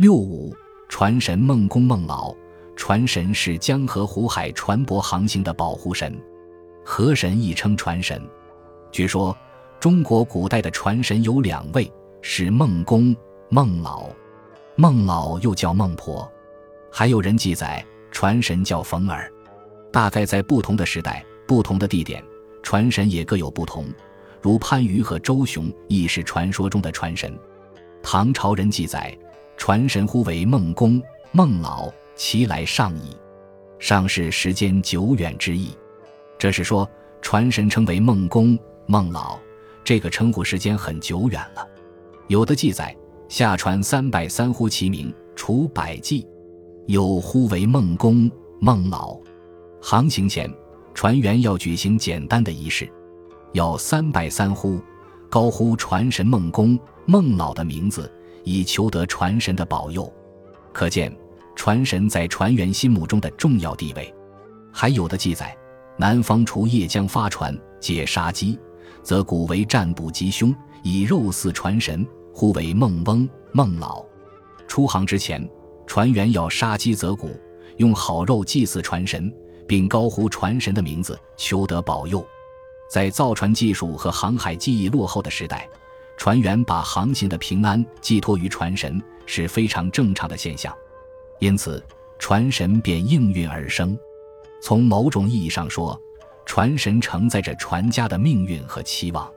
六五传神孟公孟老，传神是江河湖海船舶航行的保护神，河神亦称船神。据说中国古代的船神有两位，是孟公、孟老。孟老又叫孟婆，还有人记载船神叫冯耳。大概在不同的时代、不同的地点，船神也各有不同。如番禺和周雄亦是传说中的船神。唐朝人记载。传神呼为孟公、孟老，其来上矣。上是时间久远之意。这是说传神称为孟公、孟老，这个称呼时间很久远了。有的记载下传三百三呼其名，除百计。有呼为孟公、孟老。航行前，船员要举行简单的仪式，要三拜三呼，高呼传神孟公、孟老的名字。以求得船神的保佑，可见船神在船员心目中的重要地位。还有的记载，南方除夜将发船解杀鸡，则古为占卜吉凶，以肉祀船神，呼为孟翁、孟老。出航之前，船员要杀鸡择骨，用好肉祭祀船神，并高呼船神的名字，求得保佑。在造船技术和航海技艺落后的时代。船员把航行的平安寄托于船神是非常正常的现象，因此船神便应运而生。从某种意义上说，船神承载着船家的命运和期望。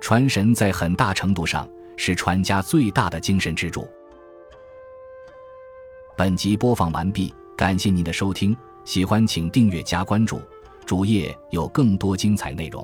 船神在很大程度上是船家最大的精神支柱。本集播放完毕，感谢您的收听，喜欢请订阅加关注，主页有更多精彩内容。